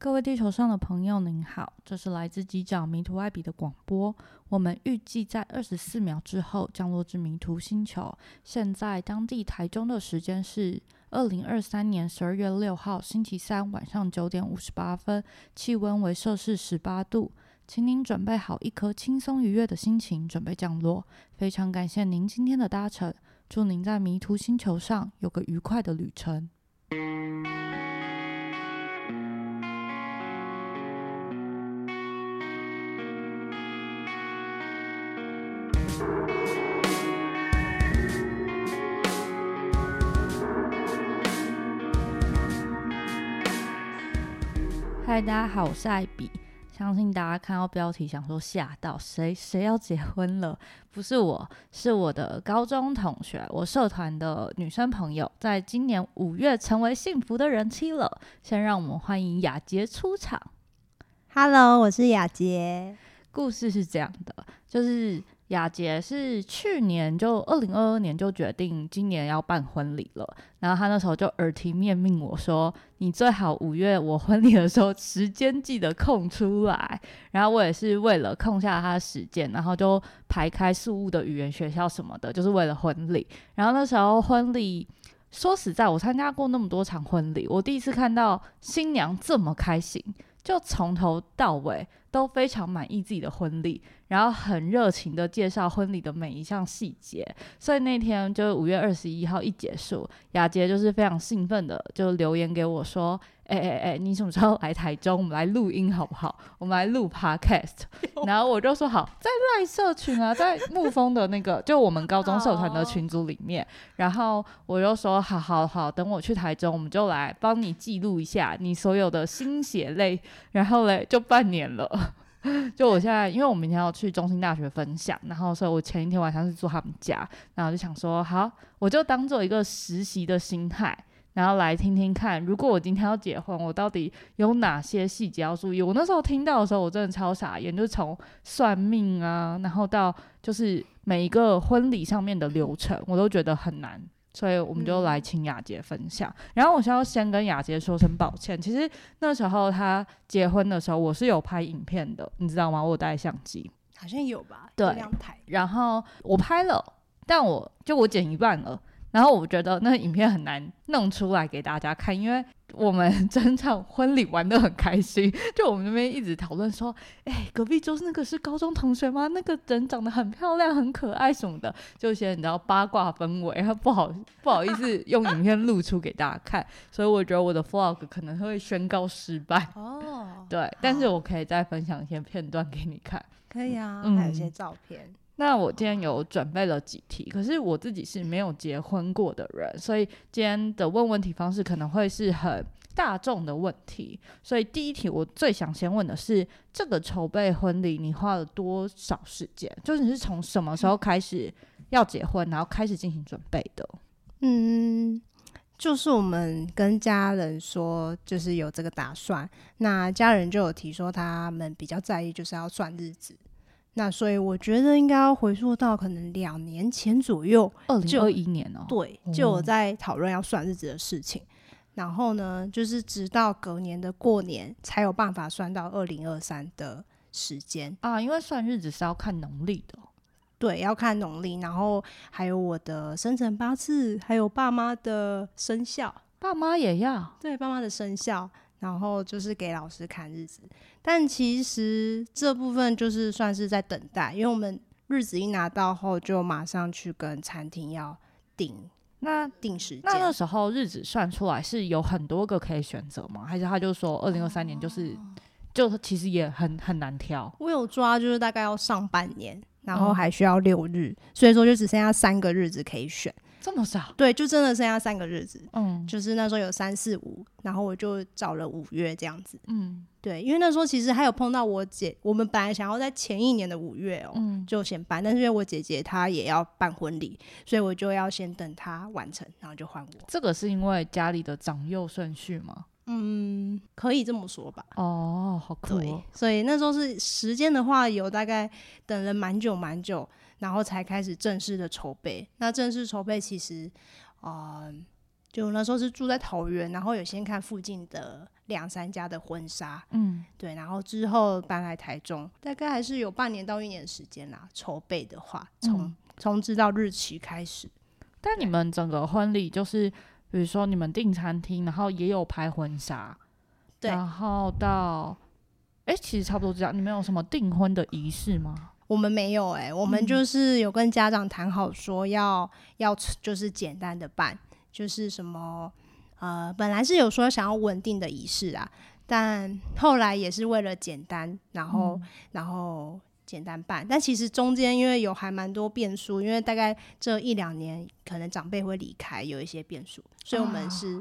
各位地球上的朋友，您好，这是来自机长迷途艾比的广播。我们预计在二十四秒之后降落至迷途星球。现在当地台中的时间是二零二三年十二月六号星期三晚上九点五十八分，气温为摄氏十八度。请您准备好一颗轻松愉悦的心情，准备降落。非常感谢您今天的搭乘，祝您在迷途星球上有个愉快的旅程。嗨，大家好，我是艾比。相信大家看到标题，想说吓到谁？谁要结婚了？不是我，是我的高中同学，我社团的女生朋友，在今年五月成为幸福的人妻了。先让我们欢迎雅洁出场。Hello，我是雅洁。故事是这样的，就是雅洁是去年就二零二二年就决定今年要办婚礼了，然后她那时候就耳提面命我说，你最好五月我婚礼的时候时间记得空出来。然后我也是为了空下她的时间，然后就排开宿务的语言学校什么的，就是为了婚礼。然后那时候婚礼。说实在，我参加过那么多场婚礼，我第一次看到新娘这么开心，就从头到尾都非常满意自己的婚礼，然后很热情的介绍婚礼的每一项细节。所以那天就是五月二十一号一结束，雅洁就是非常兴奋的就留言给我说：“哎哎哎，你什么时候来台中？我们来录音好不好？我们来录 podcast。”然后我就说好，在赖社群啊，在沐风的那个就我们高中社团的群组里面。然后我就说好好好，等我去台中，我们就来帮你记录一下你所有的心血泪。然后嘞，就半年了。就我现在，因为我明天要去中心大学分享，然后所以我前一天晚上是住他们家，然后就想说，好，我就当做一个实习的心态，然后来听听看，如果我今天要结婚，我到底有哪些细节要注意？我那时候听到的时候，我真的超傻眼，就是从算命啊，然后到就是每一个婚礼上面的流程，我都觉得很难。所以我们就来请雅洁分享。然后我需要先跟雅洁说声抱歉，其实那时候她结婚的时候，我是有拍影片的，你知道吗？我有带相机，好像有吧？对两台。然后我拍了，但我就我剪一半了。然后我觉得那个影片很难弄出来给大家看，因为我们 整场婚礼玩的很开心，就我们那边一直讨论说，哎、隔壁桌那个是高中同学吗？那个人长得很漂亮、很可爱什么的，就一些你知道八卦氛围，然后不好不好意思用影片露出给大家看，所以我觉得我的 vlog 可能会宣告失败。哦，对，但是我可以再分享一些片段给你看。可以啊，嗯还有一些照片。那我今天有准备了几题，可是我自己是没有结婚过的人，所以今天的问问题方式可能会是很大众的问题。所以第一题我最想先问的是，这个筹备婚礼你花了多少时间？就是你是从什么时候开始要结婚，然后开始进行准备的？嗯，就是我们跟家人说，就是有这个打算，那家人就有提说他们比较在意，就是要算日子。那所以我觉得应该要回溯到可能两年前左右，二零二一年哦、对，哦就我在讨论要算日子的事情。然后呢，就是直到隔年的过年才有办法算到二零二三的时间。啊，因为算日子是要看农历的哦、对，要看农历，然后还有我的生辰八字，还有爸妈的生肖，爸妈也要。对，爸妈的生肖，然后就是给老师看日子。但其实这部分就是算是在等待，因为我们日子一拿到后，就马上去跟餐厅要订那定时那那间。时候日子算出来是有很多个可以选择吗？还是他就说二零二三年就是，就其实也很很难挑。我有抓，就是大概要上半年，然后哦还需要六日，所以说就只剩下三个日子可以选。这么少？对，就真的剩下三个日子。嗯就是那时候有三四五，然后我就找了五月这样子。嗯对，因为那时候其实还有碰到我姐，我们本来想要在前一年的五月哦、嗯，就先办，但是因为我姐姐她也要办婚礼，所以我就要先等她完成，然后就换我。这个是因为家里的长幼顺序吗？嗯，可以这么说吧。哦，好酷对哦！，所以那时候是时间的话，有大概等了蛮久蛮久，然后才开始正式的筹备。那正式筹备其实，呃，就那时候是住在桃园，然后有先看附近的两三家的婚纱，嗯，对，然后之后搬来台中，大概还是有半年到一年的时间啦。筹备的话，从嗯从知道日期开始，但你们整个婚礼就是，比如说你们订餐厅，然后也有拍婚纱，对然后到，哎、其实差不多这样。你们有什么订婚的仪式吗？我们没有哎、我们嗯就是有跟家长谈好说要要就是简单的办，就是什么呃，本来是有说想要稳定的仪式啊，但后来也是为了简单，然后、嗯然后简单办。但其实中间因为有还蛮多变数，因为大概这一两年可能长辈会离开，有一些变数，所以我们啊是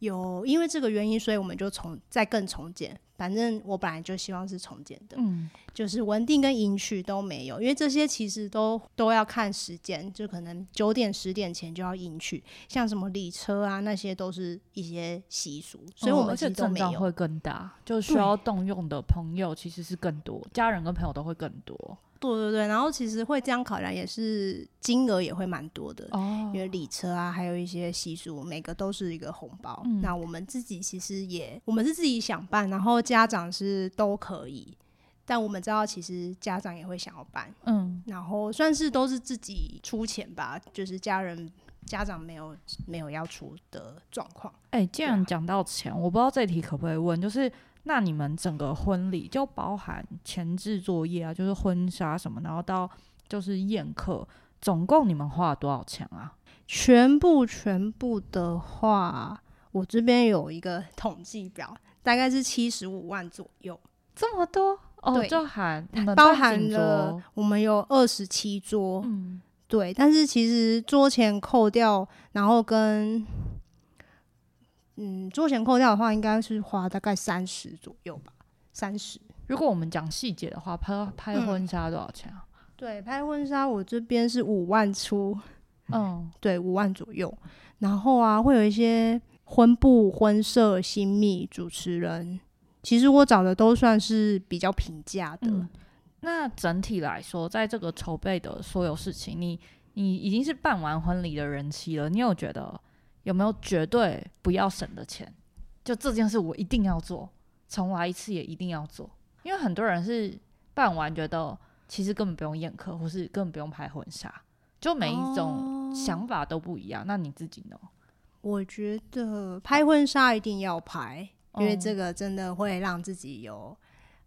有因为这个原因，所以我们就重再更重建。反正我本来就希望是重建的，嗯，就是文定跟迎娶都没有，因为这些其实都都要看时间，就可能九点十点前就要迎娶，像什么礼车啊，那些都是一些习俗，所以我哦而们其且实都没有。阵仗会更大，就需要动用的朋友其实是更多，家人跟朋友都会更多。对对对，然后其实会这样考量，也是金额也会蛮多的。哦因为礼车啊，还有一些习俗，每个都是一个红包。嗯那我们自己其实也，我们是自己想办，然后家长是都可以，但我们知道其实家长也会想要办，嗯，然后算是都是自己出钱吧，就是家人家长没有没有要出的状况。哎、既然讲到钱，我不知道这题可不可以问，就是那你们整个婚礼就包含前置作业啊，就是婚纱什么，然后到就是宴客，总共你们花了多少钱啊？全部全部的话，我这边有一个 统计表，大概是七十五万左右，这么多？哦，对就含包含了，我们有二十七桌，嗯，对，但是其实桌前扣掉，然后跟嗯桌前扣掉的话，应该是花大概三十左右吧，三十。如果我们讲细节的话，拍拍嗯婚纱多少钱啊？对，拍婚纱我这边是五万出，嗯，对，五万左右。然后啊，会有一些婚布、婚摄、新密、主持人，其实我找的都算是比较平价的。嗯那整体来说，在这个筹备的所有事情，你你已经是办完婚礼的人妻了，你有觉得有没有绝对不要省的钱？就这件事我一定要做，重来一次也一定要做，因为很多人是办完觉得其实根本不用宴客，或是根本不用拍婚纱，就每一种哦想法都不一样。那你自己呢？我觉得拍婚纱一定要拍，因为哦这个真的会让自己有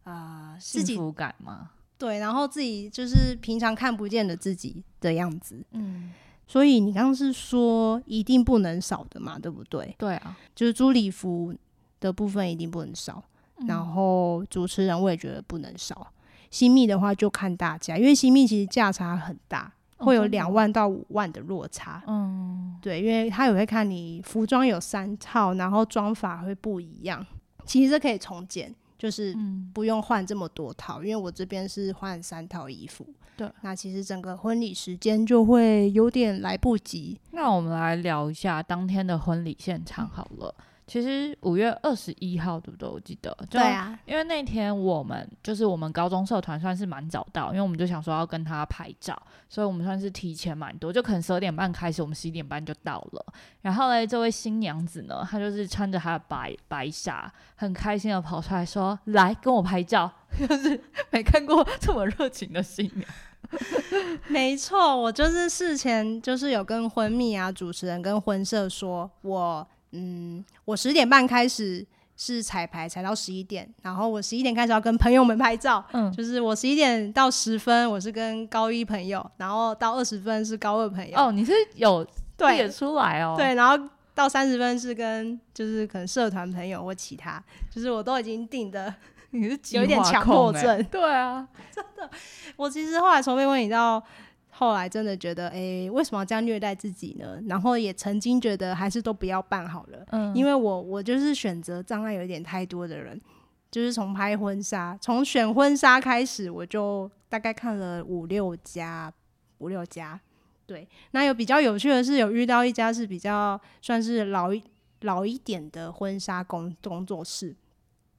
呃幸福感吗？对，然后自己就是平常看不见的自己的样子。嗯，所以你刚刚是说一定不能少的嘛，对不对？对啊，就是租礼服的部分一定不能少，嗯然后主持人我也觉得不能少。新密的话就看大家，因为新密其实价差很大，会有两万到五万的落差。嗯，对，因为他也会看你服装有三套，然后妆法会不一样。其实这可以重剪，就是嗯，不用换这么多套，因为我这边是换三套衣服。对，那其实整个婚礼时间就会有点来不及。那我们来聊一下当天的婚礼现场好了。其实五月二十一号，对不对？我记得，对啊，因为那天我们就是我们高中社团算是蛮早到，因为我们就想说要跟他拍照，所以我们算是提前蛮多，就可能十二点半开始，我们十一点半就到了。然后呢，这位新娘子呢，她就是穿着她的白白纱，很开心的跑出来说：“ 来跟我拍照。”就是没看过这么热情的新娘。没错，我就是事前就是有跟婚蜜啊、主持人跟婚社说，我嗯，我十点半开始是彩排，彩到十一点，然后我十一点开始要跟朋友们拍照，嗯，就是我十一点到十分我是跟高一朋友，然后到二十分是高二朋友，哦，你是有 列对出来哦。对，然后到三十分是跟就是可能社团朋友或其他，就是我都已经定的。你是有一点强迫症对啊，真的我其实后来筹备婚礼到后来，真的觉得，哎、为什么要这样虐待自己呢？然后也曾经觉得还是都不要办好了，嗯，因为我我就是选择障碍有点太多的人，就是从拍婚纱，从选婚纱开始，我就大概看了五六家，五六家。对，那有比较有趣的是，有遇到一家是比较算是老一老一点的婚纱工工作室，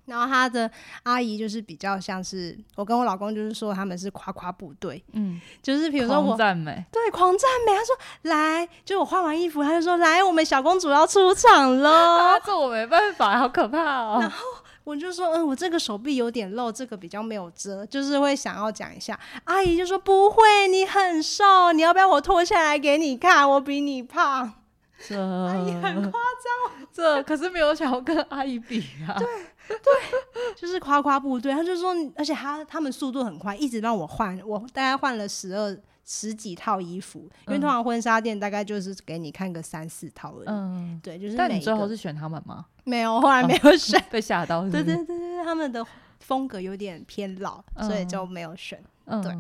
然后他的阿姨就是比较像是我跟我老公就是说他们是夸夸部队，嗯，就是比如说我赞美，对狂赞美，他说来，就我换完衣服，他就说来，我们小公主要出场了。啊，这我没办法，好可怕哦。然后我就说，嗯，我这个手臂有点露，这个比较没有遮，就是会想要讲一下。阿姨就说不会，你很瘦，你要不要我脱下来给你看？我比你胖。这阿姨很夸张，这可是没有想要跟阿姨比啊。对，就是夸夸部队。他就说，而且他他们速度很快，一直让我换，我大概换了十二十几套衣服，因为通常婚纱店大概就是给你看个三四套而已。嗯，对，就是但你最后是选他们吗？没有，后来没有选。被吓到对？对对对，他们的风格有点偏老，所以就没有选。嗯，对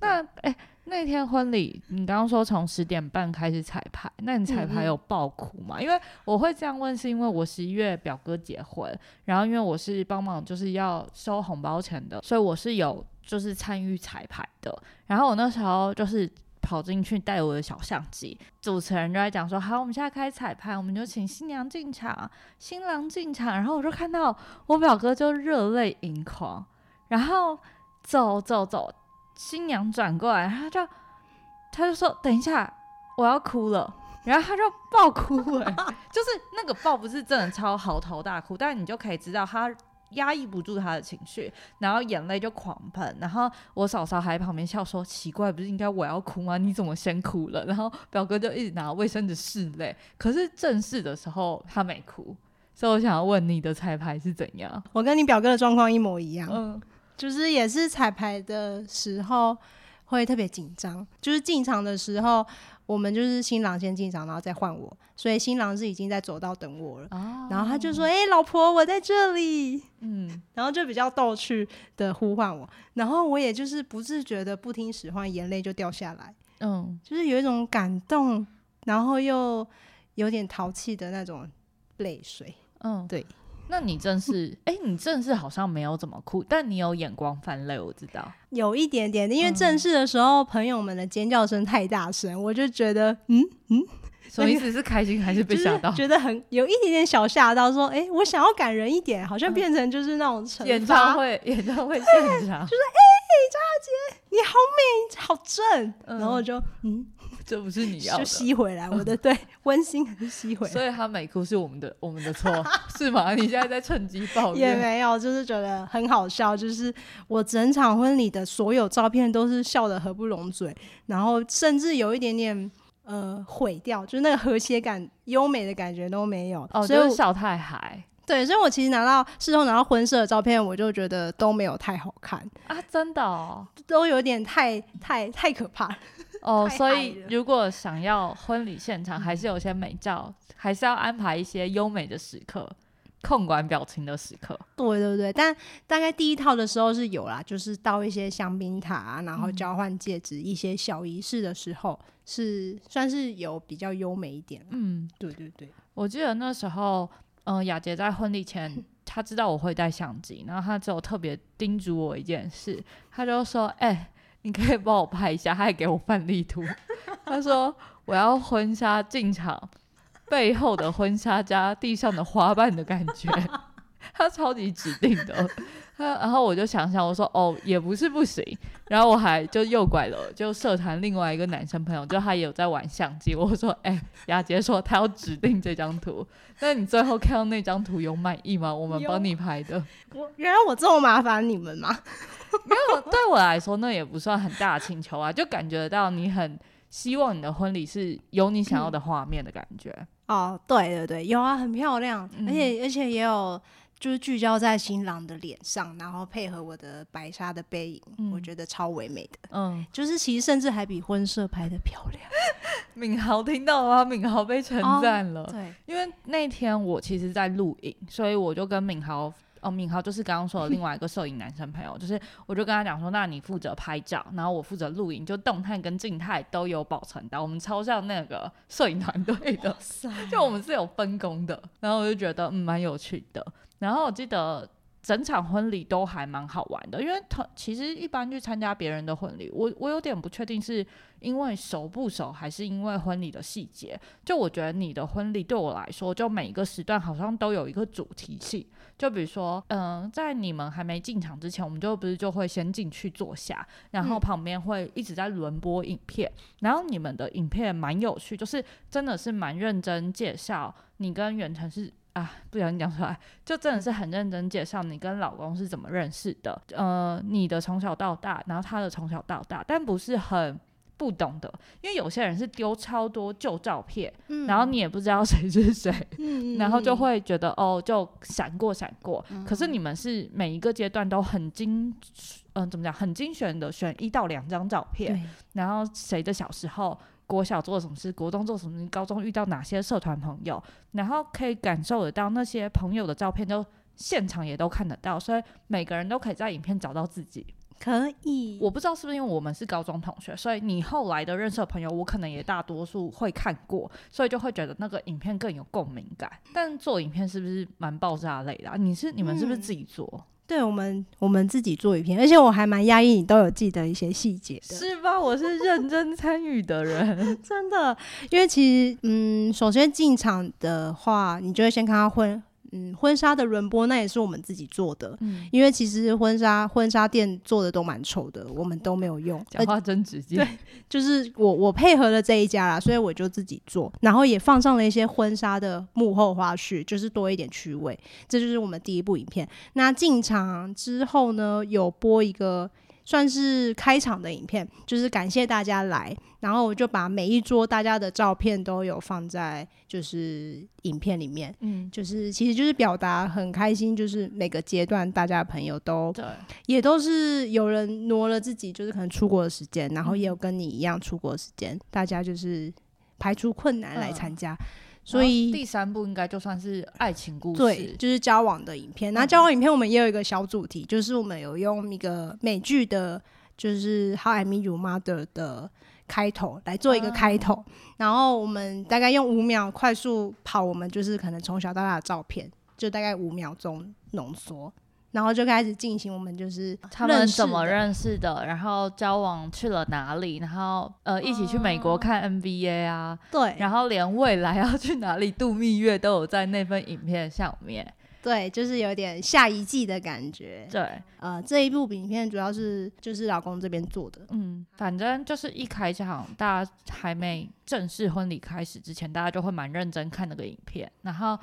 那哎、那天婚礼，你刚刚说从十点半开始彩排，那你彩排有爆哭吗？因为我会这样问，是因为我十一月表哥结婚，然后因为我是帮忙就是要收红包钱的，所以我是有就是参与彩排的。然后我那时候就是跑进去带我的小相机，主持人就在讲说：“好，我们现在开始彩排，我们就请新娘进场，新郎进场。”然后我就看到我表哥就热泪盈眶，然后走走走，新娘转过来，她就她就说：“等一下，我要哭了。”然后她就爆哭、欸，就是那个爆不是真的超嚎啕大哭，但你就可以知道她压抑不住他的情绪，然后眼泪就狂喷。然后我嫂嫂还在旁边笑说：“奇怪，不是应该我要哭吗？你怎么先哭了？”然后表哥就一直拿卫生纸拭泪，可是正式的时候他没哭，所以我想要问你的彩排是怎样？我跟你表哥的状况一模一样，嗯就是也是彩排的时候会特别紧张，就是进场的时候，我们就是新郎先进场，然后再换我，所以新郎是已经在走道等我了。哦然后他就说：“哎、老婆，我在这里。嗯”然后就比较逗趣的呼唤我，然后我也就是不自觉的不听使唤，眼泪就掉下来，嗯就是有一种感动，然后又有点淘气的那种泪水。嗯，对。那你正式，哎、你正式好像没有怎么哭，但你有眼光泛泪，我知道。有一点点，因为嗯正式的时候，朋友们的尖叫声太大声，我就觉得，嗯嗯，什么意思？是开心还是被吓到？觉得很有一点点小吓到，说，哎、我想要感人一点，好像嗯变成就是那种惩演唱，会，演唱会现场，你好美，好正，嗯然后我就，嗯，这不是你要就的。吸回来，我的 对温馨还是吸回来，所以他没哭是我们的我们的错，是吗？你现在在趁机抱也？没有，就是觉得很好笑，就是我整场婚礼的所有照片都是笑得合不拢嘴，然后甚至有一点点。呃，毁掉，就是那个和谐感、优美的感觉都没有。哦，所以就是笑太嗨对，所以我其实拿到事后拿到婚摄的照片，我就觉得都没有太好看，啊！真的哦，都有点太太太可怕了。哦，所以如果想要婚礼现场，还是有些美照，还是要安排一些优美的时刻，控管表情的时刻。对对对，但大概第一套的时候是有啦，就是到一些香槟塔、啊，然后嗯交换戒指、一些小仪式的时候，是算是有比较优美一点。嗯，对对对，我记得那时候，嗯、雅洁在婚礼前，她知道我会带相机，然后她只有特别叮嘱我一件事，她就说：“哎、你可以帮我拍一下。”他还给我范例图，他说：“我要婚纱进场，背后的婚纱加地上的花瓣的感觉。”他超级指定的，他然后我就想想，我说哦，也不是不行，然后我还就右拐了，就社团另外一个男生朋友，就他也有在玩相机，我说哎，雅洁说他要指定这张图，那你最后看到那张图有满意吗？我们帮你拍的，我原来我这么麻烦你们吗？没有，对我来说那也不算很大的请求啊，就感觉到你很希望你的婚礼是有你想要的画面的感觉，哦，对对对，有啊，很漂亮，嗯而且而且也有。就是聚焦在新郎的脸上，然后配合我的白纱的背影，嗯我觉得超唯美的。嗯，就是其实甚至还比婚摄拍的漂亮。敏豪听到了吗？敏豪被称赞了。对，因为那天我其实在录影，所以我就跟敏豪，哦，敏豪就是刚刚说的另外一个摄影男生朋友，就是我就跟他讲说，那你负责拍照，然后我负责录影，就动态跟静态都有保存到，我们超像那个摄影团队的，就我们是有分工的，然后我就觉得嗯蛮有趣的。然后我记得整场婚礼都还蛮好玩的，因为他其实一般去参加别人的婚礼，我我有点不确定是因为熟不熟，还是因为婚礼的细节。就我觉得你的婚礼对我来说，就每一个时段好像都有一个主题性。就比如说，嗯，在你们还没进场之前，我们就不是就会先进去坐下，然后旁边会一直在轮播影片，然后你们的影片蛮有趣，就是真的是蛮认真介绍你跟远程是。啊，不小心讲出来，就真的是很认真介绍你跟老公是怎么认识的，呃，你的从小到大，然后他的从小到大，但不是很不懂的，因为有些人是丢超多旧照片，然后你也不知道谁是谁，然后就会觉得哦，就闪过闪过。可是你们是每一个阶段都很精，嗯，怎么讲，很精选的选一到两张照片，然后谁的小时候。国小做什么事，国中做什么事，高中遇到哪些社团朋友，然后可以感受得到那些朋友的照片，就现场也都看得到，所以每个人都可以在影片找到自己。可以，我不知道是不是因为我们是高中同学，所以你后来的认识的朋友，我可能也大多数会看过，所以就会觉得那个影片更有共鸣感。但做影片是不是蛮爆炸类的？你是你们是不是自己做？对我们，我们自己做一篇，而且我还蛮压抑，你都有记得一些细节的，是吧？我是认真参与的人，真的。因为其实，嗯，首先进场的话，你就会先看到婚。嗯，婚纱的轮播那也是我们自己做的，嗯，因为其实婚纱婚纱店做的都蛮丑的，我们都没有用。讲话真直接，对，就是我我配合了这一家啦，所以我就自己做，然后也放上了一些婚纱的幕后花絮，就是多一点趣味。这就是我们第一部影片。那进场之后呢，有播一个。算是开场的影片，就是感谢大家来，然后我就把每一桌大家的照片都有放在就是影片里面，嗯，就是其实就是表达很开心，就是每个阶段大家的朋友都对，也都是有人挪了自己就是可能出国的时间，然后也有跟你一样出国的时间，大家就是排除困难来参加。所以第三部应该就算是爱情故事，对，就是交往的影片。那交往影片我们也有一个小主题，就是我们有用一个美剧的，就是《How I Met Your Mother》的开头来做一个开头，然后我们大概用五秒快速跑，我们就是可能从小到大的照片，就大概五秒钟浓缩。然后就开始进行我们就是他们怎么认识的，然后交往去了哪里，然后呃一起去美国看 NBA 啊，对，然后连未来要去哪里度蜜月都有在那份影片上面，对，就是有点下一季的感觉，对，呃这一部影片主要是就是老公这边做的，嗯，反正就是一开场大家还没正式婚礼开始之前，大家就会蛮认真看那个影片，然后。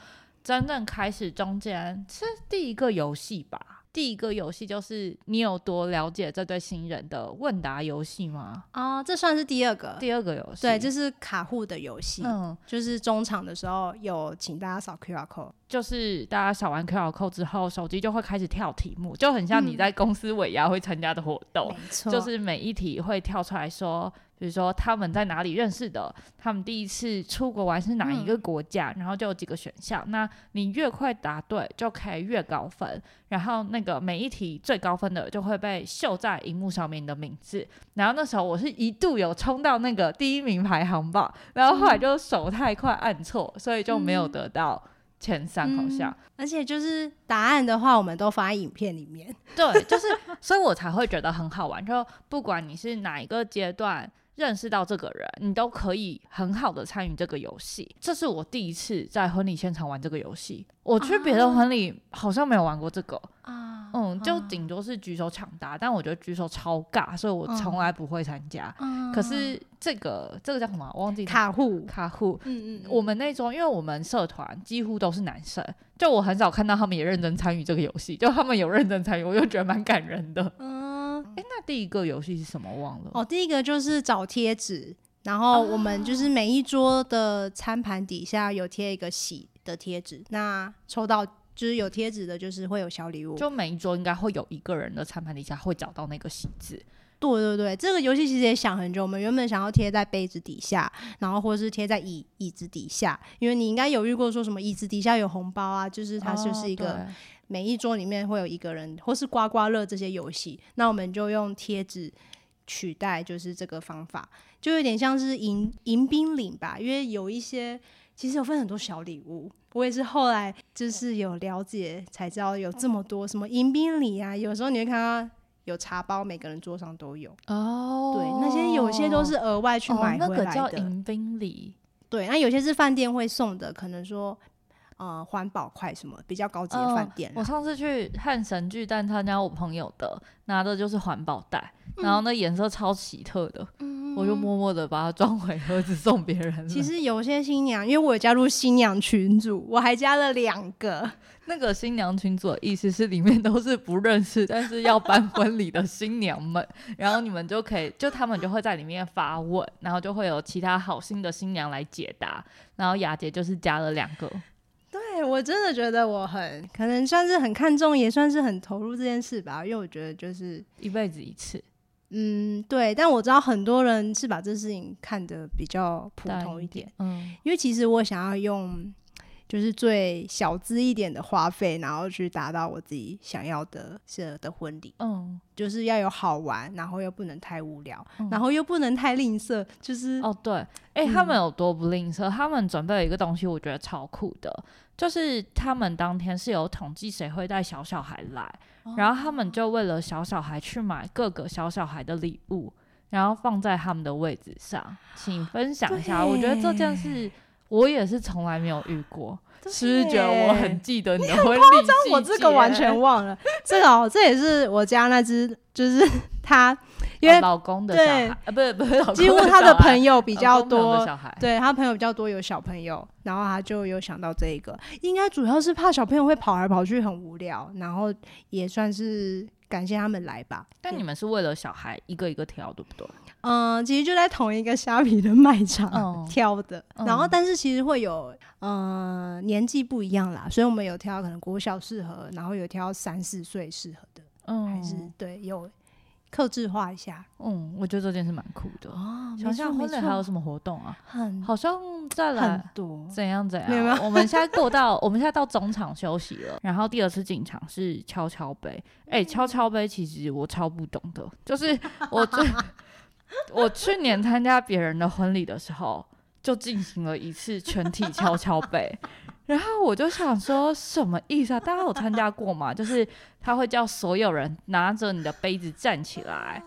真正开始中间是第一个游戏吧？第一个游戏就是你有多了解这对新人的问答游戏吗？啊，这算是第二个，第二个游戏，对，就是卡户的游戏。嗯，就是中场的时候有请大家扫 QR code，就是大家扫完 QR code 之后，手机就会开始跳题目，就很像你在公司尾牙会参加的活动，就是每一题会跳出来说。比如说他们在哪里认识的，他们第一次出国玩是哪一个国家，然后就有几个选项。那你越快答对，就可以越高分。然后那个每一题最高分的就会被秀在荧幕上面的名字。然后那时候我是一度有冲到那个第一名排行榜，然后后来就手太快按错，所以就没有得到。前三好像，而且就是答案的话，我们都发在影片里面。对，就是，所以我才会觉得很好玩。就不管你是哪一个阶段认识到这个人，你都可以很好的参与这个游戏。这是我第一次在婚礼现场玩这个游戏。我去别的婚礼好像没有玩过这个啊，嗯，就顶多是举手抢答，但我觉得举手超尬，所以我从来不会参加。可是这个这个叫什么？我忘记卡户卡户。嗯嗯，我们那种，因为我们社团几乎都是男生，就我很少看到他们也认真参与这个游戏，就他们有认真参与，我就觉得蛮感人的。嗯，哎，那第一个游戏是什么？忘了。哦，第一个就是找贴纸，然后我们就是每一桌的餐盘底下有贴一个喜。的贴纸，那抽到就是有贴纸的，就是会有小礼物。就每一桌应该会有一个人的餐盘底下会找到那个喜字。对对对，这个游戏其实也想很久。我们原本想要贴在杯子底下，然后或者是贴在椅椅子底下，因为你应该有遇过说什么椅子底下有红包啊，就是它就是一个每一桌里面会有一个人，或是刮刮乐这些游戏。那我们就用贴纸取代，就是这个方法，就有点像是迎迎宾领吧，因为有一些。其实有分很多小礼物，我也是后来就是有了解才知道有这么多什么迎宾礼啊，有时候你会看到有茶包，每个人桌上都有。哦对，那些有些都是额外去买那个回来的。叫迎宾礼。对，那有些是饭店会送的，可能说呃环保筷什么比较高级的饭店啊、我上次去汉神巨蛋参加我朋友的，拿的就是环保袋，然后那颜色超奇特的，我就默默的把它装回盒子送别人其实有些新娘，因为我有加入新娘群组，我还加了两个。那个新娘群组的意思是里面都是不认识，但是要办婚礼的新娘们，然后你们就可以，就他们就会在里面发问，然后就会有其他好心的新娘来解答，然后雅姐就是加了两个。对我真的觉得我很可能算是很看重，也算是很投入这件事吧，因为我觉得就是一辈子一次，嗯对，但我知道很多人是把这事情看得比较普通一点，，嗯，因为其实我想要用就是最小资一点的花费，然后去达到我自己想要的是的婚礼，嗯，就是要有好玩，然后又不能太无聊，嗯然后又不能太吝啬，就是哦，对，哎、他们有多不吝啬？他们准备了一个东西，我觉得超酷的，就是他们当天是有统计谁会带小小孩来，然后他们就为了小小孩去买各个小小孩的礼物，然后放在他们的位置上，请分享一下。我觉得这件事我也是从来没有遇过，是觉得我很记得你的 婚礼？我这个完全忘了，这个哦，这也是我家那只，就是 他，因为哦老公的小对。孩，啊，不是不是几乎他的朋友友比较多，对他朋友比较多有小朋友，然后他就有想到这一个，应该主要是怕小朋友会跑来跑去很无聊，然后也算是感谢他们来吧。但你们是为了小孩一个一个挑，对不对？嗯、其实就在同一个虾皮的卖场、嗯 挑的，嗯然后但是其实会有嗯年纪不一样啦，所以我们有挑可能国小适合，然后有挑三四岁适合的，嗯，还是对有克制化一下嗯，我觉得这件事蛮酷的。哦想想婚礼还有什么活动啊？很好像再很来多，怎样怎样？没有我们现在过到，我们现在到中场休息了，然后第二次进场是敲敲杯。哎、敲敲杯其实我超不懂的，就是我最 我去年参加别人的婚礼的时候，就进行了一次全体敲敲杯。然后我就想说，什么意思啊？大家有参加过吗？就是他会叫所有人拿着你的杯子站起来，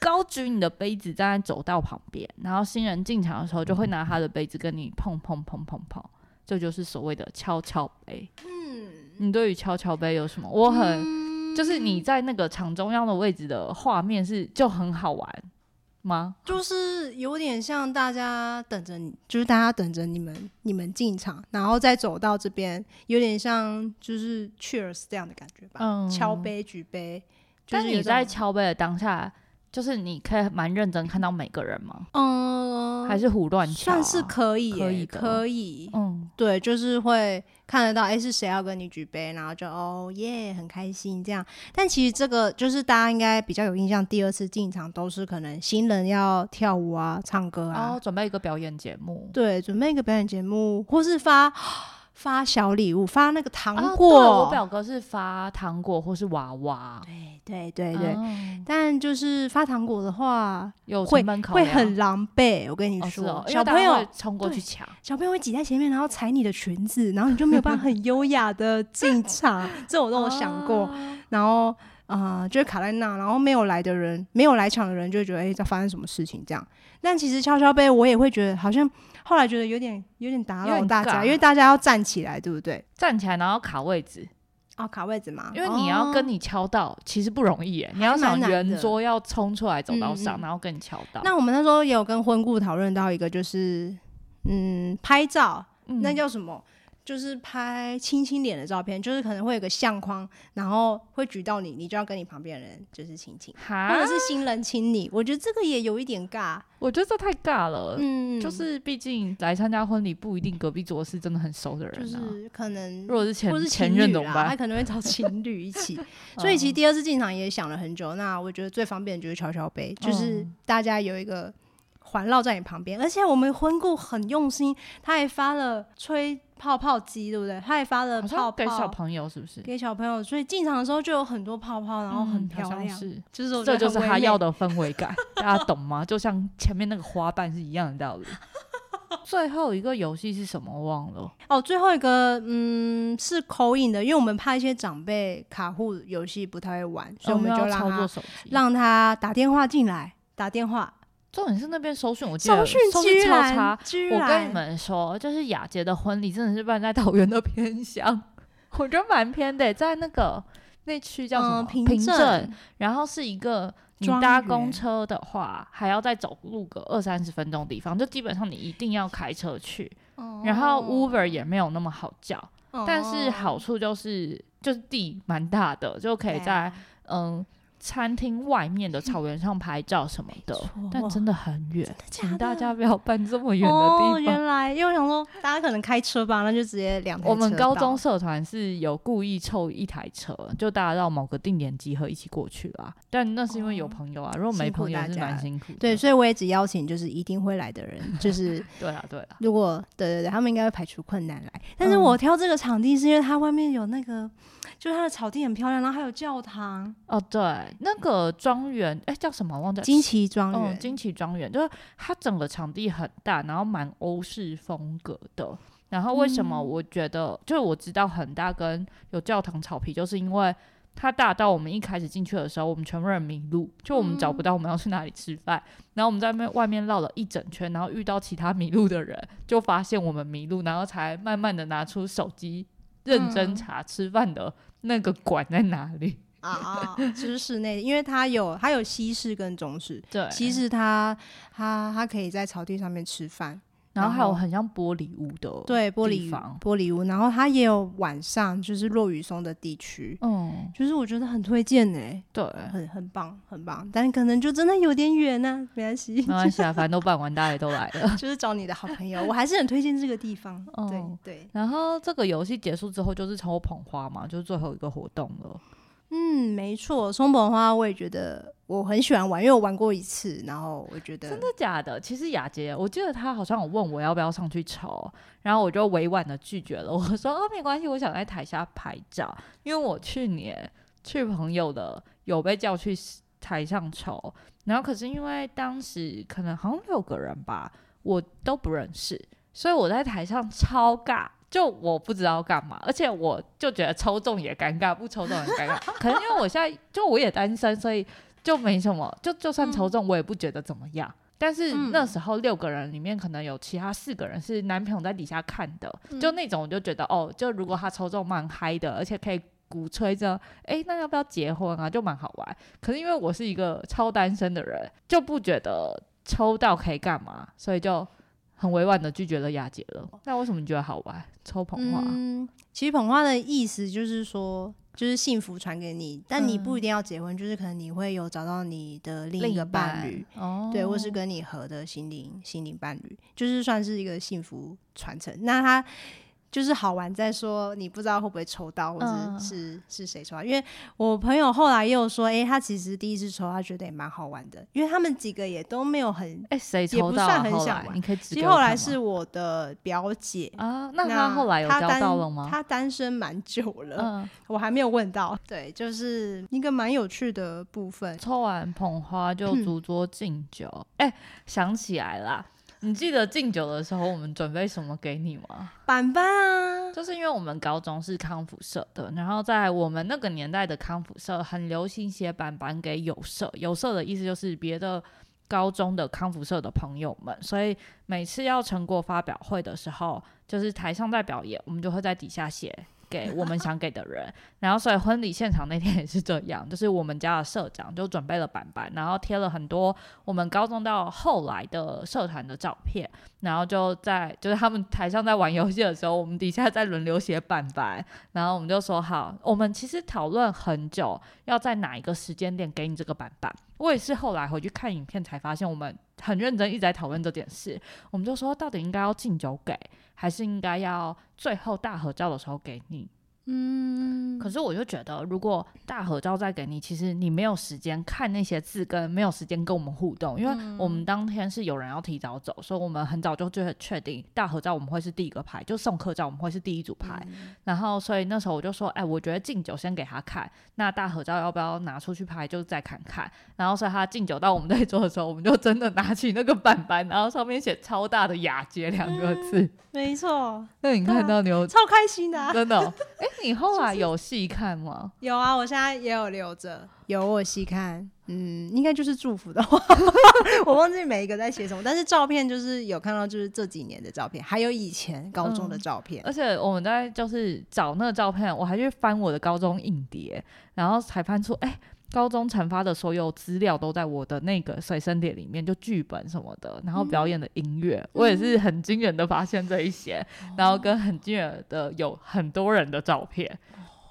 高举你的杯子站在走道旁边，然后新人进场的时候就会拿他的杯子跟你碰碰碰碰碰，这就是所谓的敲敲杯。嗯，你对于敲敲杯有什么？我很、就是你在那个场中央的位置的画面是就很好玩吗？就是有点像大家等着你，就是大家等着你们你们进场，然后再走到这边，有点像就是 cheers 这样的感觉吧，嗯敲杯举杯。就是但你在敲杯的当下，就是你可以蛮认真看到每个人吗？嗯，还是胡乱敲、啊？算是可以耶、可以可以，嗯，对，就是会看得到，哎、是谁要跟你举杯，然后就哦耶，很开心这样。但其实这个就是大家应该比较有印象，第二次进场都是可能新人要跳舞啊、唱歌啊，然后准备一个表演节目。对，准备一个表演节目，或是发发小礼物，发那个糖果。我表哥是发糖果或是娃娃。对对对对，哦但就是发糖果的话，有会会很狼狈。我跟你说，小朋友冲过去对抢。小朋友会挤在前面，然后踩你的裙子，然后你就没有办法很优雅的进场。这我都有想过。啊然后啊、呃就是卡在那，然后没有来的人，没有来抢的人就会觉得，哎、在发生什么事情这样。但其实敲敲杯，我也会觉得好像后来觉得有点有点打扰大家，因为大家要站起来，对不对？站起来，然后卡位置，哦，卡位置嘛，因为你要跟哦你敲到，其实不容易耶。你要还想圆桌要冲出来走到上，嗯嗯然后跟你敲到。那我们那时候也有跟婚顾讨论到一个，就是嗯，拍照，嗯那叫什么？就是拍亲亲脸的照片，就是可能会有个相框，然后会举到你，你就要跟你旁边的人就是亲亲，哈或者是新人亲你。我觉得这个也有一点尬，我觉得这太尬了。嗯，就是毕竟来参加婚礼，不一定隔壁桌是真的很熟的人就啊。是可能如果是前或是前任怎么办他？可能会找情侣一起。所以其实嗯第二次进场也想了很久。那我觉得最方便的就是敲敲杯，就是嗯大家有一个环绕在你旁边，而且我们婚顾很用心，他还发了吹泡泡机，对不对？他还发了泡泡给小朋友是不是？给小朋友，所以进场的时候就有很多泡泡，然后很漂亮。就是这就是他要的氛围感，大家懂吗？就像前面那个花瓣是一样的道理。最后一个游戏是什么？忘了。哦，最后一个嗯是口音的，因为我们怕一些长辈卡户游戏不太会玩，所以我们就要让他操作手。让他打电话进来，打电话重点是那边搜讯，我记得搜讯搜居讯超差然。我跟你们说，就是雅洁的婚礼真的是办在桃园的偏乡，我觉得蛮偏的，在那个那区叫什么、嗯凭凭证然后是一个你搭公车的话，还要再走路个二三十分钟的地方，就基本上你一定要开车去。然后 Uber 也没有那么好叫，哦但是好处就是就是地蛮大的，就可以在啊嗯。餐厅外面的草原上拍照什么的，但真的很远，假请大家不要搬这么远的哦，地方。原来因为我想说大家可能开车吧，那就直接两我们高中社团是有故意凑一台车，就大家到某个定点集合一起过去啦。但那是因为有朋友啊，如果没朋友是大家了蛮辛苦。对，所以我也只邀请就是一定会来的人，就是对 啊对啊，如果对对对，他们应该会排除困难来。但是嗯。我挑这个场地是因为它外面有那个，就是它的草地很漂亮，然后还有教堂，哦对，那个庄园哎叫什么忘记了金旗庄嗯，园，金旗庄园就是它整个场地很大，然后蛮欧式风格的。然后为什么嗯我觉得，就是我知道很大跟有教堂草皮，就是因为它大到我们一开始进去的时候，我们全部人迷路，就我们找不到我们要去哪里吃饭。然后我们在外外面绕了一整圈，然后遇到其他迷路的人，就发现我们迷路，然后才慢慢的拿出手机认真嗯查吃饭的那个馆在哪里。啊，就是室内，因为它有它有西式跟中式，对，西式它它它可以在草地上面吃饭，然后还有很像玻璃屋的对，玻璃房玻璃屋，然后它也有晚上就是落雨松的地区，嗯，就是我觉得很推荐呢、对。很很棒很棒，但可能就真的有点远呢、没关系没，关系啊，反正都办完，大家也都来了。就是找你的好朋友，我还是很推荐这个地方，哦对对，然后这个游戏结束之后就是抽捧花嘛，就是最后一个活动了。嗯，没错，松本花我也觉得我很喜欢玩，因为我玩过一次，然后我觉得真的假的？其实雅洁，我记得她好像有问我要不要上去抽，然后我就委婉的拒绝了。我说哦，没关系，我想在台下拍照，因为我去年去朋友的有被叫去台上抽，然后可是因为当时可能好像六个人吧，我都不认识，所以我在台上超尬。就我不知道干嘛，而且我就觉得抽中也尴尬，不抽中也尴尬。可能因为我现在就我也单身，所以就没什么，就就算抽中我也不觉得怎么样。但是嗯那时候六个人里面可能有其他四个人是男朋友在底下看的，嗯就那种我就觉得哦，就如果他抽中蛮嗨的，而且可以鼓吹着，诶，那要不要结婚啊？就蛮好玩。可是因为我是一个超单身的人，就不觉得抽到可以干嘛，所以就很委婉的拒绝了雅洁了。那为什么你觉得好玩？抽捧花？嗯，其实捧花的意思就是说，就是幸福传给你，但你不一定要结婚，就是可能你会有找到你的另一个伴侣，哦，对，或是跟你合的心灵心灵伴侣，就是算是一个幸福传承。那他就是好玩在说，你不知道会不会抽到，或者嗯是、是谁抽到。因为我朋友后来也有说，诶，他其实第一次抽，他觉得也蛮好玩的，因为他们几个也都没有很。哎，谁也抽到、啊？不算很后来想玩你可以其实后来是我的表姐，啊，那他后来有交到了吗？她单身蛮久了，嗯，我还没有问到。对，就是一个蛮有趣的部分。抽完捧花就嗯主桌敬酒。哎、想起来啦，你记得敬酒的时候我们准备什么给你吗？板板啊，就是因为我们高中是康复社的，然后在我们那个年代的康复社很流行写板板给有社，有社的意思就是别的高中的康复社的朋友们，所以每次要成果发表会的时候，就是台上在表演，我们就会在底下写。给我们想给的人，然后所以婚礼现场那天也是这样，就是我们家的社长就准备了板板，然后贴了很多我们高中到后来的社团的照片，然后就在就是他们台上在玩游戏的时候，我们底下在轮流写板板，然后我们就说好，我们其实讨论很久，要在哪一个时间点给你这个板板。我也是后来回去看影片才发现，我们很认真一直在讨论这件事。我们就说，到底应该要敬酒给，还是应该要最后大合照的时候给你？嗯，可是我就觉得，如果大合照再给你，其实你没有时间看那些字，跟没有时间跟我们互动，因为我们当天是有人要提早走，所以我们很早就就确定大合照我们会是第一个拍，就送客照我们会是第一组拍。然后，所以那时候我就说，哎，我觉得敬酒先给他看，那大合照要不要拿出去拍，就再看看。然后，所以他敬酒到我们这桌的时候，我们就真的拿起那个板板，然后上面写超大的“雅洁”两个字。没错，那你看到你有超开心的，真的。哎，你后来有细看吗？有啊，我现在也有留着，有我细看。嗯，应该就是祝福的话，我忘记每一个在写什么，但是照片就是有看到，就是这几年的照片，还有以前高中的照片。而且我们在就是找那个照片，我还去翻我的高中硬碟，然后才翻出，哎。高中传发的所有资料都在我的那个随身碟里面，就剧本什么的，然后表演的音乐，我也是很惊人的发现这一些，然后跟很惊人的有很多人的照片，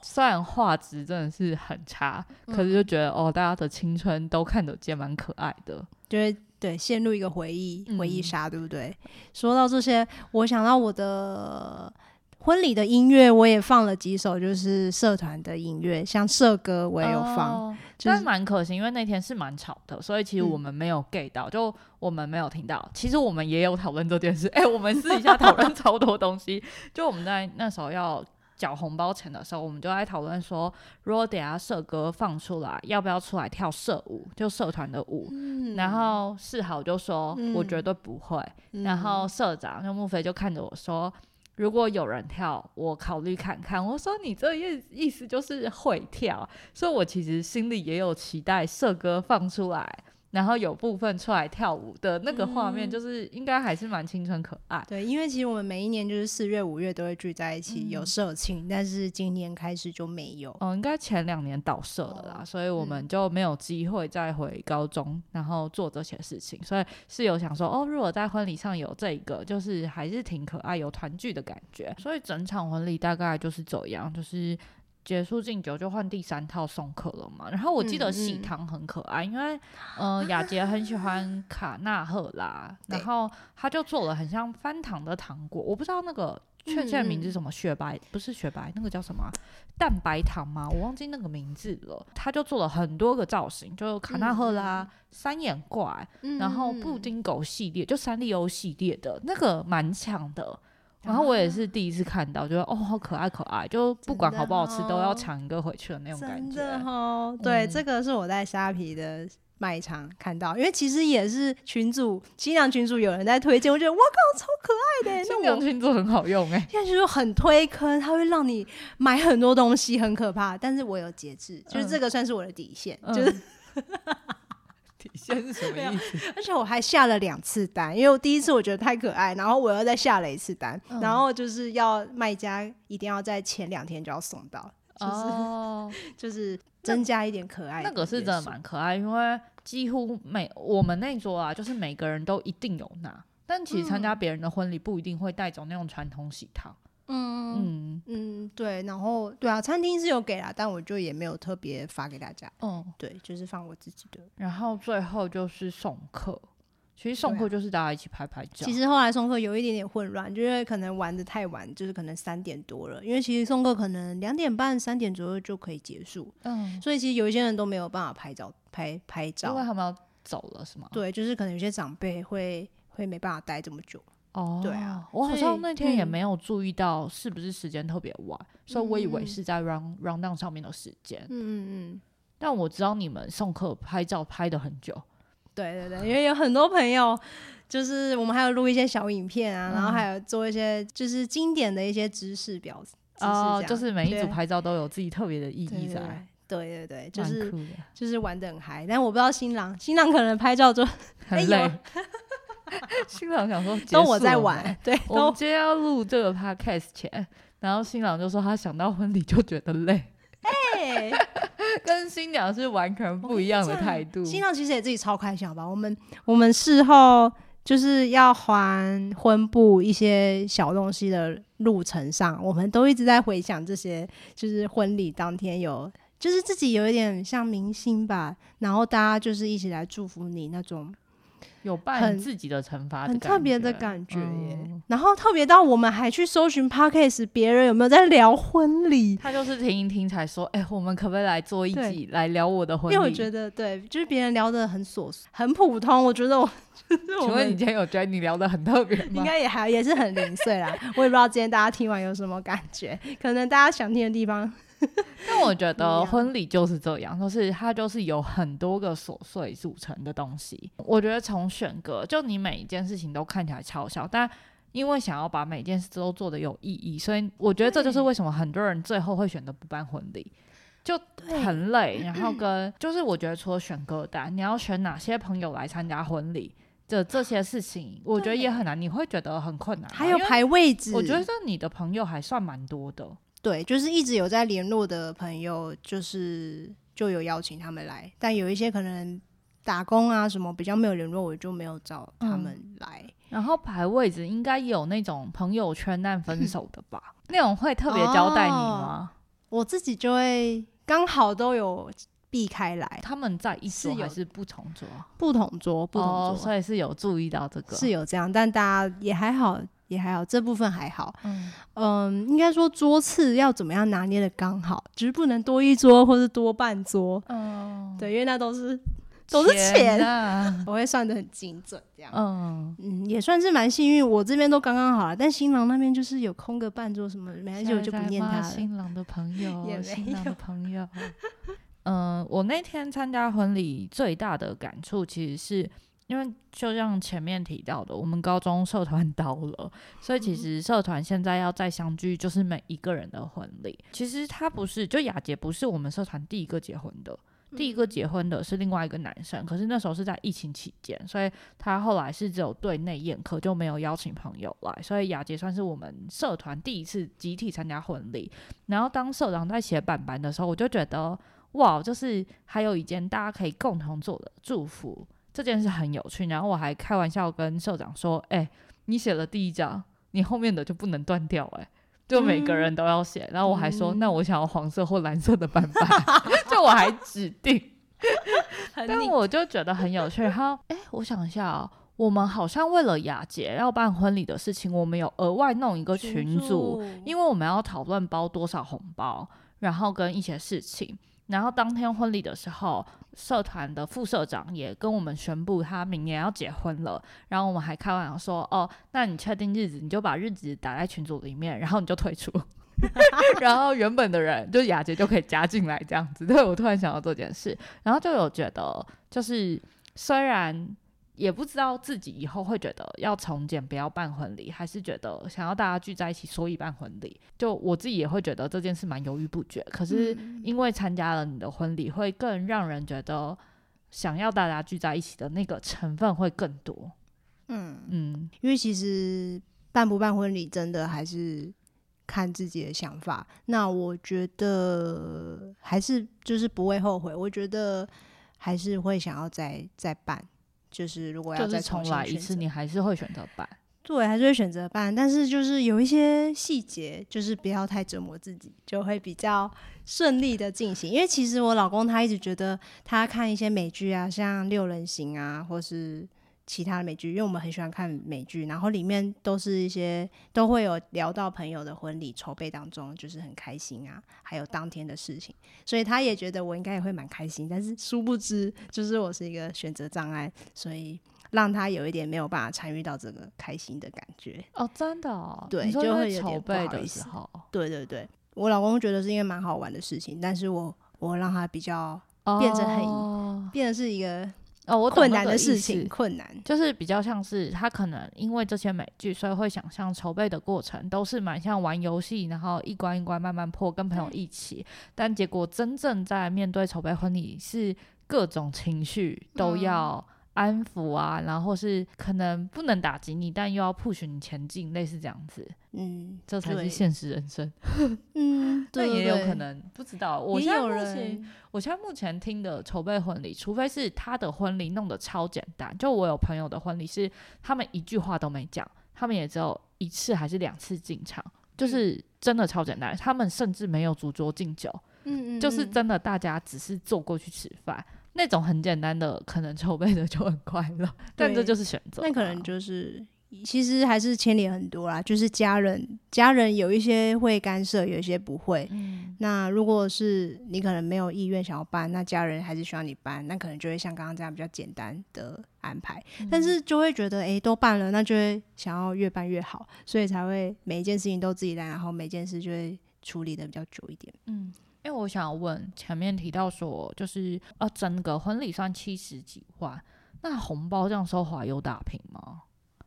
虽然画质真的是很差，可是就觉得哦，大家的青春都看得见，蛮可爱的，就是对陷入一个回忆回忆杀，对不对？说到这些，我想到我的。婚礼的音乐我也放了几首，就是社团的音乐，像社歌我也有放，但蛮可惜，因为那天是蛮吵的，所以其实我们没有 get 到，就我们没有听到。其实我们也有讨论这件事，哎，我们私底下讨论超多东西。就我们在那时候要缴红包钱的时候，我们就在讨论说，如果等下社歌放出来，要不要出来跳社舞，就社团的舞。然后世豪就说，我绝对不会。然后社长就木飞就看着我说。如果有人跳，我考虑看看。我说你这意意思就是会跳，所以我其实心里也有期待，社哥放出来。然后有部分出来跳舞的那个画面，就是应该还是蛮青春可爱。对，因为其实我们每一年就是四月、五月都会聚在一起有社庆，但是今年开始就没有。哦，应该前两年倒社了啦，所以我们就没有机会再回高中，然后做这些事情。所以室友想说，哦，如果在婚礼上有这个，就是还是挺可爱，有团聚的感觉。所以整场婚礼大概就是这样，就是。结束敬酒就换第三套送客了嘛，然后我记得喜糖很可爱，因为呃 雅洁很喜欢卡纳赫拉，然后他就做了很像翻糖的糖果，我不知道那个确切名字什么雪白不是雪白，那个叫什么蛋白糖吗？我忘记那个名字了。他就做了很多个造型，就卡纳赫拉、三眼怪，然后布丁狗系列，就三丽鸥系列的那个蛮强的。然后我也是第一次看到，觉得哦，好可爱可爱，就不管好不好吃，都要抢一个回去的那种感觉。真的哦，对，这个是我在虾皮的卖场看到，因为其实也是群主新娘群主有人在推荐，我觉得哇靠，超可爱的！新娘群主很好用哎，现在就是很推坑，它会让你买很多东西，很可怕。但是我有节制，就是这个算是我的底线，就是。底线是什么意思？而且我还下了两次单，因为我第一次我觉得太可爱，然后我又再下了一次单，然后就是要卖家一定要在前两天就要送到，就是 就是增加一点可爱。那个是真的蛮可爱，因为几乎每我们那桌啊，就是每个人都一定有拿，但其实参加别人的婚礼不一定会带走那种传统喜糖。嗯嗯嗯，对，然后对啊，餐厅是有给啦，但我就也没有特别发给大家。嗯，对，就是放我自己的。然后最后就是送客，其实送客就是大家一起拍拍照。其实后来送客有一点点混乱，就因为可能玩的太晚，就是可能三点多了，因为其实送客可能两点半、三点左右就可以结束。嗯，所以其实有一些人都没有办法拍照、拍拍照，因为他们要走了，是吗？对，就是可能有些长辈会会没办法待这么久。哦，对啊，我好像那天也没有注意到是不是时间特别晚，所以我以为是在 run run down 上面的时间。嗯嗯嗯。但我知道你们送客拍照拍的很久。对对对，因为有很多朋友，就是我们还有录一些小影片啊，然后还有做一些就是经典的一些知识表。哦，就是每一组拍照都有自己特别的意义在。对对对，就是就是玩的很嗨，但我不知道新郎，新郎可能拍照就 很累。新郎想说，都我在玩。对，我们今天要录这个 podcast 前，然后新郎就说他想到婚礼就觉得累。哎，跟新娘是完全不一样的态度。新郎其实也自己超开心，好吧？我们我们事后就是要还婚布一些小东西的路程上，我们都一直在回想这些，就是婚礼当天有，就是自己有一点像明星吧，然后大家就是一起来祝福你那种。有办很自己的惩罚，很特别的感觉耶。嗯然后特别到我们还去搜寻 podcast 别人有没有在聊婚礼，他就是听一听才说，哎、我们可不可以来做一对集来聊我的婚礼？因为我觉得对，就是别人聊的很琐碎、很普通，我觉得我就 是我请问你今天有觉得你聊的很特别吗？应该也还也是很零碎啦。我也不知道今天大家听完有什么感觉，可能大家想听的地方，但我觉 得婚礼就是这样，就是它就是有很多个琐碎组成的东西。我觉得从选歌，就你每一件事情都看起来超小，但因为想要把每件事都做的有意义，所以我觉得这就是为什么很多人最后会选择不办婚礼。就很累，然后跟 就是我觉得除了选歌单，你要选哪些朋友来参加婚礼的这些事情，我觉得也很难，你会觉得很困难还有排位置。我觉得你的朋友还算蛮多的，对，就是一直有在联络的朋友，就是就有邀请他们来，但有一些可能打工啊什么比较没有联络，我就没有找他们来。然后排位置应该有那种朋友圈难分 手的吧？那种会特别交代你吗？我自己就会刚好都有避开来，他们在一是有桌还是不同桌？不同桌不同哦，桌、所以是有注意到这个。是有这样，但大家也还好，也还好，这部分还好。嗯，嗯，应该说桌次要怎么样拿捏的刚好，就是不能多一桌或是多半桌。哦，对，因为那都是都是钱，啊。我会算的很精准，这样。嗯，嗯，也算是蛮幸运，我这边都刚刚好了，但新郎那边就是有空个半桌什么，没关系，我就不念他了。新郎的朋友 也，没新郎的有朋友。嗯，我那天参加婚礼最大的感触，其实是因为就像前面提到的，我们高中社团 倒了，所以其嗯实社团现在要再相聚，就是每一个人的婚礼。其实他不是，就雅洁不是我们社团第一个结婚的。第一个结婚的是另外一个男生，可是那时候是在疫情期间，所以他后来是只有对内宴客，就没有邀请朋友来，所以雅洁算是我们社团第一次集体参加婚礼。然后当社长在写板板的时候，我就觉得哇，就是还有一件大家可以共同做的祝福，这件事很有趣。然后我还开玩笑跟社长说：“哎、你写了第一张，你后面的就不能断掉、哎。”就每个人都要写，然后我还说，嗯那我想要黄色或蓝色的板板，就我还指定，但我就觉得很有趣。哈，哎、我想一下哦，我们好像为了雅洁要办婚礼的事情，我们有额外弄一个群组，因为我们要讨论包多少红包，然后跟一些事情。然后当天婚礼的时候，社团的副社长也跟我们宣布他明年要结婚了。然后我们还开玩笑说：“哦，那你确定日子，你就把日子打在群组里面，然后你就退出。”然后原本的人就雅洁就可以加进来这样子。对我突然想到这件事，然后就有觉得，就是虽然也不知道自己以后会觉得要从简不要办婚礼，还是觉得想要大家聚在一起，所以办婚礼。就我自己也会觉得这件事蛮犹豫不决。可是因为参加了你的婚礼，会更让人觉得想要大家聚在一起的那个成分会更多。嗯，嗯，因为其实办不办婚礼，真的还是看自己的想法。那我觉得还是就是不会后悔，我觉得还是会想要再再办。就是如果要再重新来一次，你还是会选择办。对，还是会选择办，但是就是有一些细节，就是不要太折磨自己，就会比较顺利的进行。因为其实我老公他一直觉得他看一些美剧啊，像《六人行》啊，或是其他的美剧，因为我们很喜欢看美剧，然后里面都是一些都会有聊到朋友的婚礼筹备当中，就是很开心啊，还有当天的事情，所以他也觉得我应该也会蛮开心，但是殊不知就是我是一个选择障碍，所以。让他有一点没有办法参与到这个开心的感觉。哦，真的、哦，对就会有点不备好意思。的时候，对对对，我老公觉得是因为蛮好玩的事情，但是我我让他比较变成很哦变得是一个哦，我懂困难的那个事情，困难。就是比较像是他可能因为这些美剧，所以会想象筹备的过程都是蛮像玩游戏，然后一关一关慢慢破，跟朋友一起。但结果真正在面对筹备婚礼，是各种情绪都嗯要安抚啊，然后是可能不能打击你，但又要 push 你前进，类似这样子，嗯，这才是现实人生。嗯，但对对也有可能不知道，我现在目前我现在目前听的筹备婚礼，除非是他的婚礼弄得超简单，就我有朋友的婚礼是他们一句话都没讲，他们也只有一次还是两次进场，就是真的超简单，他们甚至没有主桌敬酒，嗯嗯，就是嗯真的大家只是坐过去吃饭。那种很简单的，可能筹备的就很快乐，但这就是选择啊。那可能就是其实还是牵连很多啦，就是家人家人有一些会干涉，有一些不会。嗯那如果是你可能没有意愿想要办，那家人还是需要你办，那可能就会像刚刚这样比较简单的安排，嗯但是就会觉得诶都办了，那就会想要越办越好，所以才会每一件事情都自己来，然后每件事就会处理的比较久一点。嗯，因为我想问，前面提到说，就是呃，整个婚礼算七十几万，那红包这样收回来有打平吗？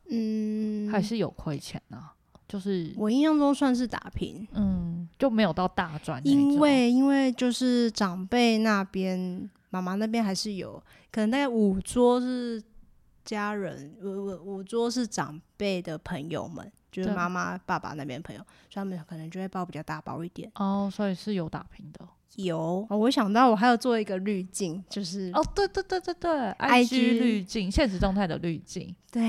嗯，还是有亏钱呢、就是我印象中算是打平，嗯，就没有到大赚，因为因为就是长辈那边，妈妈那边还是有，可能大概五桌是家人，五五五桌是长辈的朋友们，就是对妈妈爸爸那边朋友，所以他们可能就会包比较大包一点。哦，所以是有打平的。有，哦、我想到我还有做一个滤镜，就是哦，对对对对对 IG 滤镜，现实动态的滤镜，对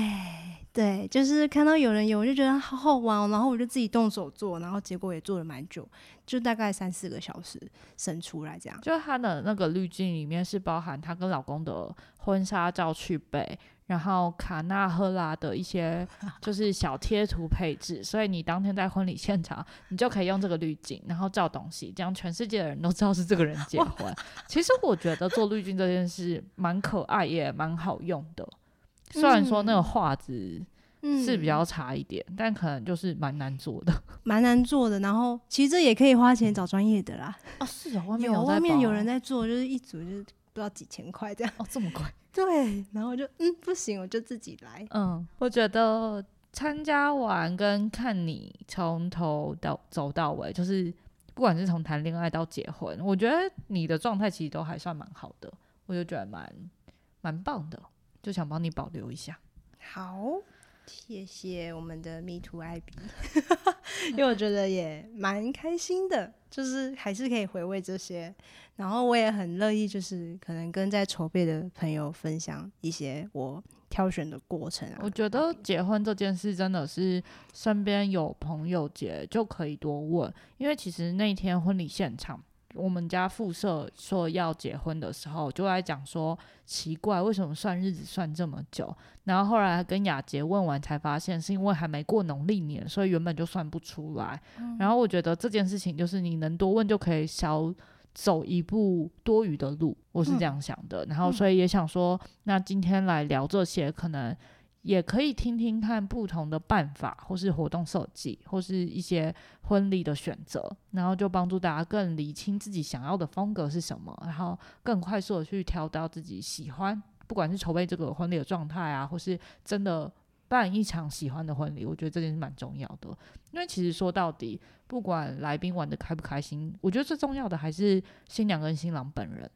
对，就是看到有人有，我就觉得好好玩哦，然后我就自己动手做，然后结果也做了蛮久，就大概三四个小时生出来这样。就是她的那个滤镜里面是包含她跟老公的婚纱照去背，然后卡纳赫拉的一些 就是小贴图配置，所以你当天在婚礼现场，你就可以用这个滤镜，然后照东西，这样全世界的人都知道是这个人结婚。其实我觉得做滤镜这件事蛮可爱，也蛮好用的。虽然说那个画质嗯是比较差一点，但可能就是蛮难做的。蛮难做的，然后其实这也可以花钱找专业的啦。哦，是哦，外面有外面有人在做，就是一组就是不知道几千块这样。哦，这么贵。对，然后我就嗯不行，我就自己来。嗯，我觉得参加完跟看你从头到走到尾，就是不管是从谈恋爱到结婚，我觉得你的状态其实都还算蛮好的，我就觉得蛮蛮棒的，就想帮你保留一下。好，谢谢我们的 Me Too 艾比，因为我觉得也蛮开心的，就是还是可以回味这些，然后我也很乐意，就是可能跟在筹备的朋友分享一些我挑选的过程啊。我觉得结婚这件事真的是身边有朋友结就可以多问，因为其实那天婚礼现场，我们家附设说要结婚的时候，就在讲说奇怪为什么算日子算这么久，然后后来跟雅洁问完才发现是因为还没过农历年，所以原本就算不出来。然后我觉得这件事情就是你能多问就可以少。走一步多余的路，我是这样想的。然后，所以也想说，那今天来聊这些，可能也可以听听看不同的办法，或是活动设计，或是一些婚礼的选择，然后就帮助大家更理清自己想要的风格是什么，然后更快速的去挑到自己喜欢，不管是筹备这个婚礼的状态啊，或是真的办一场喜欢的婚礼，我觉得这件事蛮重要的。因为其实说到底，不管来宾玩的开不开心，我觉得最重要的还是新娘跟新郎本人。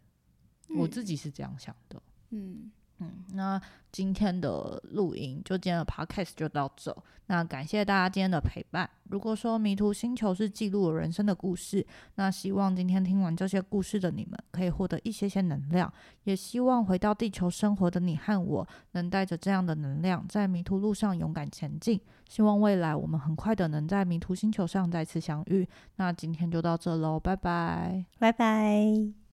我自己是这样想的。嗯，嗯，那今天的录音就今天的 podcast 就到这。那感谢大家今天的陪伴。如果说迷途星球是记录了人生的故事，那希望今天听完这些故事的你们可以获得一些些能量，也希望回到地球生活的你和我能带着这样的能量，在迷途路上勇敢前进。希望未来我们很快的能在迷途星球上再次相遇。那今天就到这喽，拜拜。拜拜。